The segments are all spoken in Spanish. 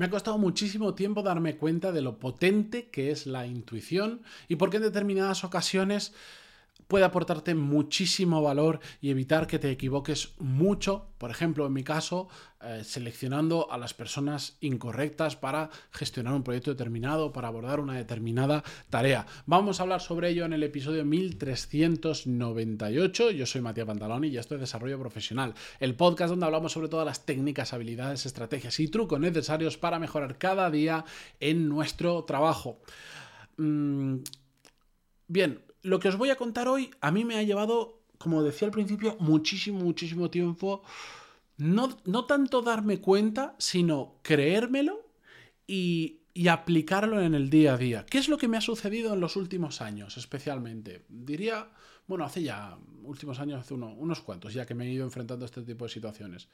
Me ha costado muchísimo tiempo darme cuenta de lo potente que es la intuición y por qué en determinadas ocasiones puede aportarte muchísimo valor y evitar que te equivoques mucho, por ejemplo, en mi caso, eh, seleccionando a las personas incorrectas para gestionar un proyecto determinado, para abordar una determinada tarea. Vamos a hablar sobre ello en el episodio 1398. Yo soy Matías Pantaloni y esto es Desarrollo Profesional, el podcast donde hablamos sobre todas las técnicas, habilidades, estrategias y trucos necesarios para mejorar cada día en nuestro trabajo. Mm, bien, lo que os voy a contar hoy a mí me ha llevado, como decía al principio, muchísimo, muchísimo tiempo. No, no tanto darme cuenta, sino creérmelo y, y, aplicarlo en el día a día. ¿Qué es lo que me ha sucedido en los últimos años, especialmente? Diría, bueno, hace ya últimos años, hace uno, unos cuantos, ya que me he ido enfrentando a este tipo de situaciones.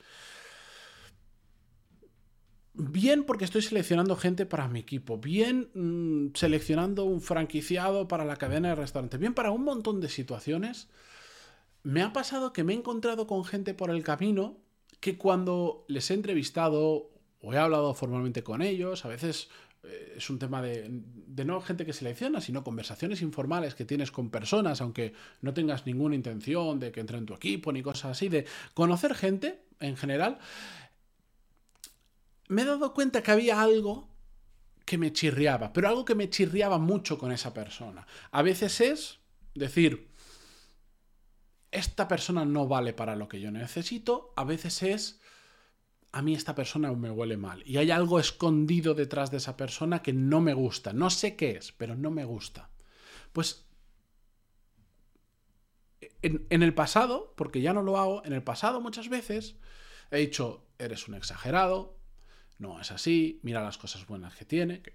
Bien porque estoy seleccionando gente para mi equipo, bien mmm, seleccionando un franquiciado para la cadena de restaurantes, bien para un montón de situaciones. Me ha pasado que me he encontrado con gente por el camino que cuando les he entrevistado o he hablado formalmente con ellos, a veces eh, es un tema de, de, no gente que selecciona, sino conversaciones informales que tienes con personas, aunque no tengas ninguna intención de que entre en tu equipo ni cosas así, de conocer gente en general me he dado cuenta que había algo que me chirriaba, pero algo que me chirriaba mucho con esa persona. A veces es decir, esta persona no vale para lo que yo necesito, a veces es, a mí esta persona me huele mal. Y hay algo escondido detrás de esa persona que no me gusta. No sé qué es, pero no me gusta. Pues en, en el pasado, porque ya no lo hago, en el pasado muchas veces he dicho, eres un exagerado, no es así, mira las cosas buenas que tiene, que,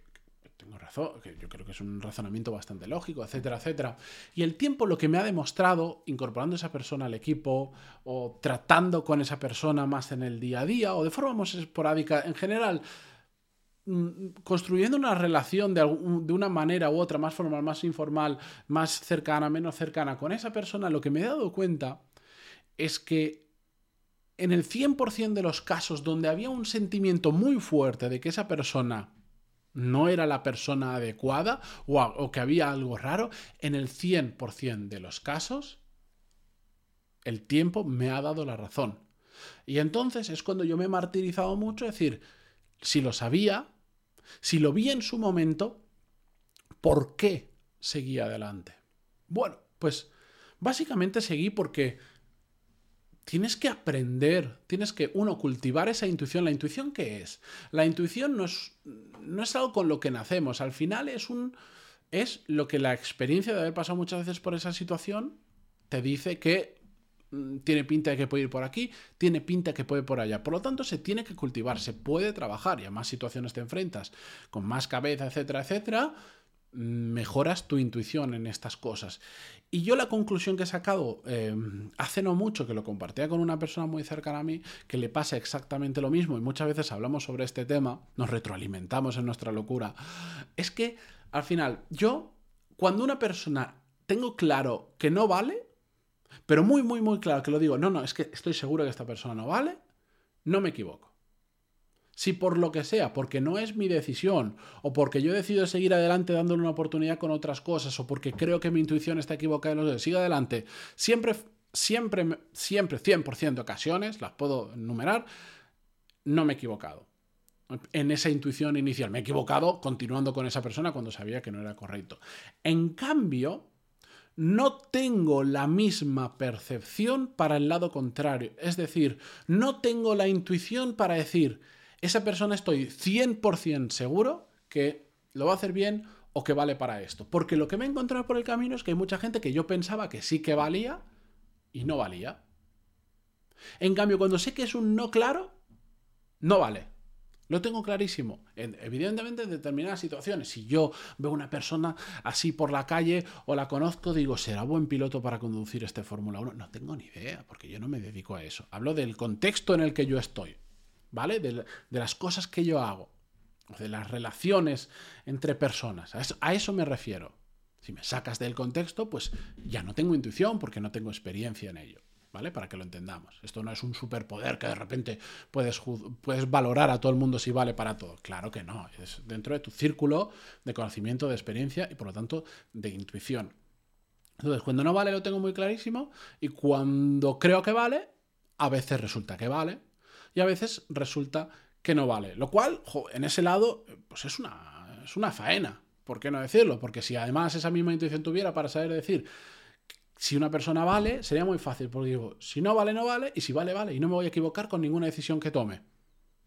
tengo razón, que yo creo que es un razonamiento bastante lógico, etcétera, etcétera. Y el tiempo lo que me ha demostrado, incorporando a esa persona al equipo, o tratando con esa persona más en el día a día, o de forma más esporádica, en general, mm, construyendo una relación de, una manera u otra, más formal, más informal, más cercana, menos cercana con esa persona, lo que me he dado cuenta es que en el 100% de los casos donde había un sentimiento muy fuerte de que esa persona no era la persona adecuada o, que había algo raro, en el 100% de los casos, el tiempo me ha dado la razón. Y entonces es cuando yo me he martirizado mucho, es decir, si lo sabía, si lo vi en su momento, ¿por qué seguí adelante? Bueno, pues básicamente seguí porque tienes que aprender, tienes que, uno, cultivar esa intuición. ¿La intuición qué es? La intuición no es, no es algo con lo que nacemos, al final es un... es lo que la experiencia de haber pasado muchas veces por esa situación te dice que mm, tiene pinta de que puede ir por aquí, tiene pinta de que puede ir por allá. Por lo tanto, se tiene que cultivar, se puede trabajar y a más situaciones te enfrentas con más cabeza, etcétera, etcétera, mejoras tu intuición en estas cosas. Y yo la conclusión que he sacado eh, hace no mucho, que lo compartía con una persona muy cercana a mí, que le pasa exactamente lo mismo, y muchas veces hablamos sobre este tema, nos retroalimentamos en nuestra locura, es que al final yo, cuando una persona tengo claro que no vale, pero muy, muy, muy claro que lo digo, no, no, es que estoy seguro que esta persona no vale, no me equivoco. Si por lo que sea, porque no es mi decisión, o porque yo decido seguir adelante dándole una oportunidad con otras cosas, o porque creo que mi intuición está equivocada y lo sigo adelante, siempre, siempre, siempre, 100% de ocasiones, las puedo enumerar, no me he equivocado. En esa intuición inicial. Me he equivocado continuando con esa persona cuando sabía que no era correcto. En cambio, no tengo la misma percepción para el lado contrario. Es decir, no tengo la intuición para decir, esa persona estoy 100% seguro que lo va a hacer bien o que vale para esto. Porque lo que me he encontrado por el camino es que hay mucha gente que yo pensaba que sí que valía y no valía. En cambio, cuando sé que es un no claro, no vale. Lo tengo clarísimo. Evidentemente, en determinadas situaciones, si yo veo una persona así por la calle o la conozco, digo, ¿será buen piloto para conducir este Fórmula 1? No tengo ni idea, porque yo no me dedico a eso. Hablo del contexto en el que yo estoy. ¿Vale? De, las cosas que yo hago, de las relaciones entre personas. A eso, a eso, me refiero. Si me sacas del contexto, pues ya no tengo intuición porque no tengo experiencia en ello. ¿vale? Para que lo entendamos. Esto no es un superpoder que de repente puedes, puedes valorar a todo el mundo si vale para todo. Claro que no, es dentro de tu círculo de conocimiento, de experiencia y por lo tanto de intuición. Entonces, cuando no vale lo tengo muy clarísimo y cuando creo que vale, a veces resulta que vale y a veces resulta que no vale. Lo cual, en ese lado, pues es una, es una faena. ¿Por qué no decirlo? Porque si además esa misma intuición tuviera para saber decir si una persona vale, sería muy fácil, porque digo, si no vale, no vale, y si vale, vale, y no me voy a equivocar con ninguna decisión que tome.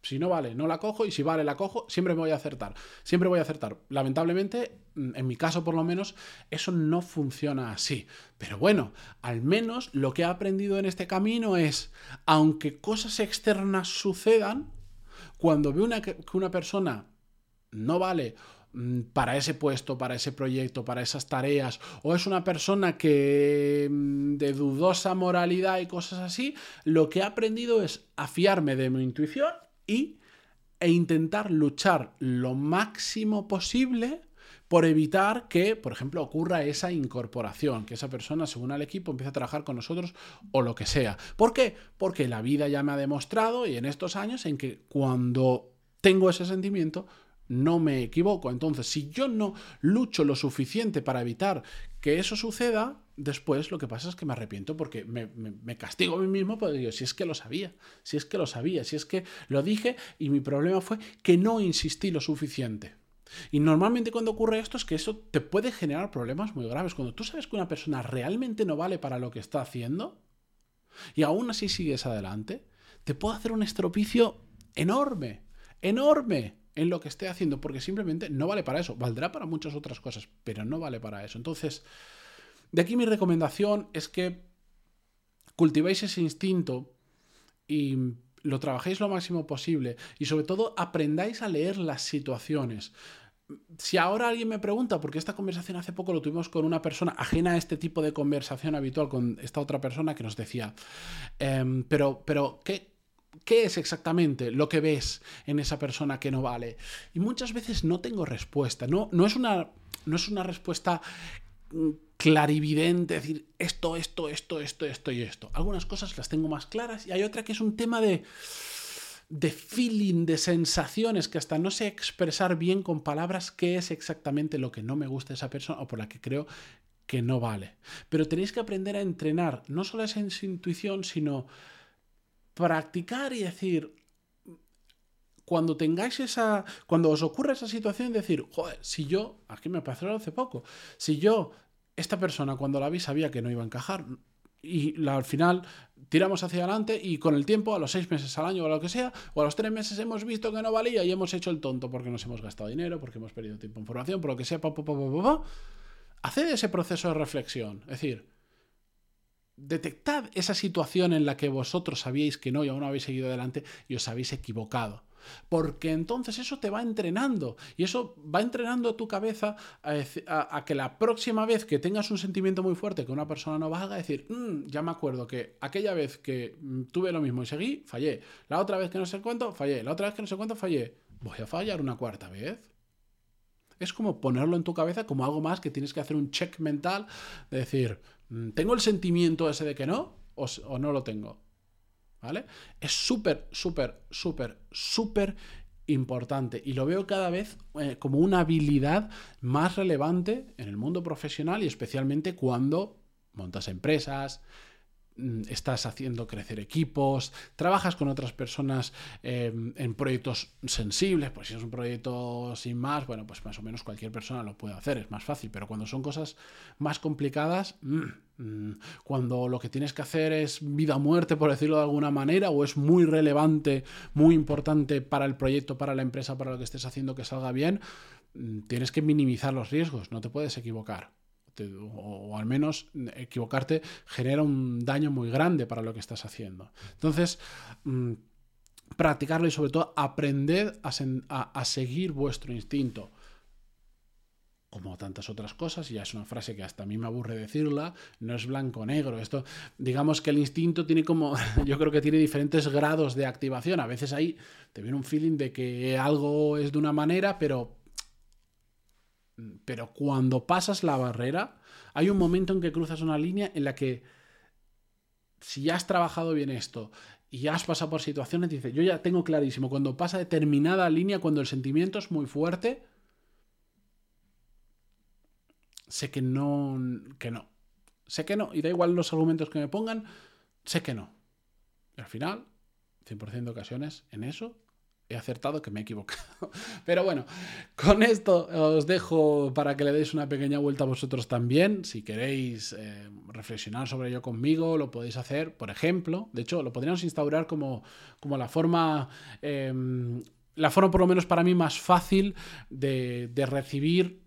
Si no vale, no la cojo, y si vale, la cojo, siempre me voy a acertar. Siempre voy a acertar. Lamentablemente, mm, en mi caso por lo menos, eso no funciona así. Pero bueno, al menos lo que he aprendido en este camino es, aunque cosas externas sucedan, cuando veo una, que una persona no vale Mm, para ese puesto, para ese proyecto, para esas tareas, o es una persona que mm, de dudosa moralidad y cosas así, lo que he aprendido es afiarme de mi intuición y, e intentar luchar lo máximo posible por evitar que, por ejemplo, ocurra esa incorporación, que esa persona según al equipo empiece a trabajar con nosotros o lo que sea. ¿Por qué? Porque la vida ya me ha demostrado y en estos años en que cuando tengo ese sentimiento, no me equivoco. Entonces, si yo no lucho lo suficiente para evitar que eso suceda, después lo que pasa es que me arrepiento porque me, castigo a mí mismo porque digo, si es que lo sabía, si es que lo sabía, si es que lo dije y mi problema fue que no insistí lo suficiente. Y normalmente cuando ocurre esto es que eso te puede generar problemas muy graves. Cuando tú sabes que una persona realmente no vale para lo que está haciendo y aún así sigues adelante, te puede hacer un estropicio enorme, enorme en lo que esté haciendo, porque simplemente no vale para eso. Valdrá para muchas otras cosas, pero no vale para eso. Entonces, de aquí mi recomendación es que cultivéis ese instinto y lo trabajéis lo máximo posible y sobre todo aprendáis a leer las situaciones. Si ahora alguien me pregunta, porque esta conversación hace poco lo tuvimos con una persona ajena a este tipo de conversación habitual, con esta otra persona que nos decía, em, pero, pero, ¿qué, ¿Qué es exactamente lo que ves en esa persona que no vale? Y muchas veces no tengo respuesta. No, no, es, una, no es una respuesta mm, clarividente, decir esto, esto, esto, esto, esto y esto. Algunas cosas las tengo más claras y hay otra que es un tema de, de feeling, de sensaciones, que hasta no sé expresar bien con palabras qué es exactamente lo que no me gusta esa persona o por la que creo que no vale. Pero tenéis que aprender a entrenar no solo esa intuición, sino practicar y decir, cuando tengáis esa, cuando os ocurra esa situación, decir, joder, si yo, aquí me pasó hace poco, si yo, esta persona cuando la vi sabía que no iba a encajar y al final tiramos hacia adelante y con el tiempo, a los seis meses al año o lo que sea, o a los tres meses hemos visto que no valía y hemos hecho el tonto porque nos hemos gastado dinero, porque hemos perdido tiempo en formación, por lo que sea, pa, pa, haced ese proceso de reflexión. Es decir, detectad esa situación en la que vosotros sabíais que no y aún no habéis seguido adelante y os habéis equivocado. Porque entonces eso te va entrenando y eso va entrenando tu cabeza a, que la próxima vez que tengas un sentimiento muy fuerte que una persona no va a decir, mm, ya me acuerdo que aquella vez que mm, tuve lo mismo y seguí, fallé. La otra vez que no sé cuánto, fallé. La otra vez que no sé cuánto, fallé. Voy a fallar una cuarta vez. Es como ponerlo en tu cabeza como algo más que tienes que hacer un check mental de decir, Mm, ¿Tengo el sentimiento ese de que no o, no lo tengo? ¿Vale? Es súper, súper, súper, súper importante y lo veo cada vez eh, como una habilidad más relevante en el mundo profesional y especialmente cuando montas empresas, estás haciendo crecer equipos, trabajas con otras personas em, en proyectos sensibles, pues si es un proyecto sin más, bueno, pues más o menos cualquier persona lo puede hacer, es más fácil, pero cuando son cosas más complicadas, mm, mm, cuando lo que tienes que hacer es vida o muerte, por decirlo de alguna manera, o es muy relevante, muy importante para el proyecto, para la empresa, para lo que estés haciendo que salga bien, tienes que minimizar los riesgos, no te puedes equivocar o, al menos equivocarte genera un daño muy grande para lo que estás haciendo. Entonces, mm, practicarlo y sobre todo aprender a, seguir vuestro instinto como tantas otras cosas, ya es una frase que hasta a mí me aburre decirla, no es blanco o negro. Esto, digamos que el instinto tiene como, yo creo que tiene diferentes grados de activación. A veces ahí te viene un feeling de que algo es de una manera, pero pero cuando pasas la barrera, hay un momento en que cruzas una línea en la que si has trabajado bien esto y has pasado por situaciones, dice, yo ya tengo clarísimo, cuando pasa determinada línea, cuando el sentimiento es muy fuerte, sé que no, que no. Sé que no. Y da igual los argumentos que me pongan, sé que no. Al final, 100% de ocasiones, en eso he acertado que me he equivocado. Pero bueno, con esto os dejo para que le deis una pequeña vuelta a vosotros también. Si queréis eh, reflexionar sobre ello conmigo, lo podéis hacer, por ejemplo. De hecho, lo podríamos instaurar como, como la forma... Em, la forma por lo menos para mí más fácil de, de recibir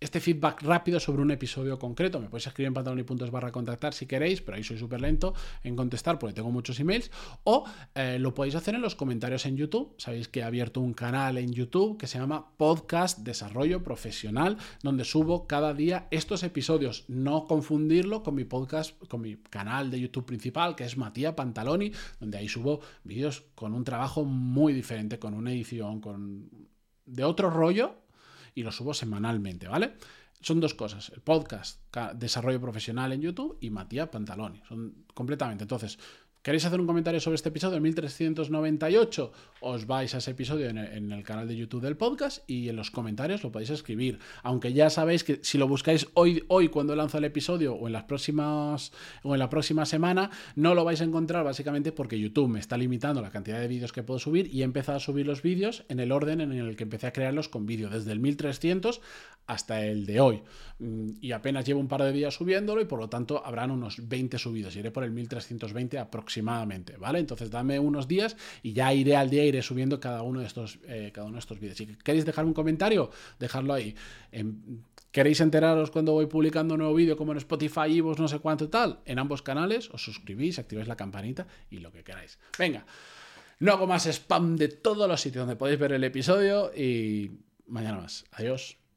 este feedback rápido sobre un episodio concreto. Me podéis escribir en pantalón barra contactar si queréis, pero ahí soy súper lento en contestar porque tengo muchos emails. O eh, lo podéis hacer en los comentarios en YouTube. Sabéis que he abierto un canal en YouTube que se llama Podcast Desarrollo Profesional, donde subo cada día estos episodios. No confundirlo con mi podcast, con mi canal de YouTube principal, que es Matías Pantaloni, donde ahí subo vídeos con un trabajo muy diferente, con una edición, con de otro rollo y lo subo semanalmente, ¿vale? Son dos cosas, el podcast, desarrollo profesional en YouTube y Matías Pantaloni, son completamente. Entonces, ¿Queréis hacer un comentario sobre este episodio, 1398? Os vais a ese episodio en el, canal de YouTube del podcast y en los comentarios lo podéis escribir. Aunque ya sabéis que si lo buscáis hoy, hoy cuando lanzo el episodio o en las próximas o en la próxima semana, no lo vais a encontrar básicamente porque YouTube me está limitando la cantidad de vídeos que puedo subir y he empezado a subir los vídeos en el orden en el que empecé a crearlos con vídeo, desde el 1300 hasta el de hoy. Mm, y apenas llevo un par de días subiéndolo y por lo tanto habrán unos 20 subidos. Iré por el 1320 aproximadamente, ¿vale? Entonces dame unos días y ya iré al día, iré subiendo cada uno de estos, eh, estos vídeos. Si queréis dejar un comentario, dejadlo ahí. ¿Queréis enteraros cuando voy publicando un nuevo vídeo como en Spotify, y vos no sé cuánto tal? En ambos canales os suscribís, activáis la campanita y lo que queráis. Venga, no hago más spam de todos los sitios donde podéis ver el episodio y mañana más. Adiós.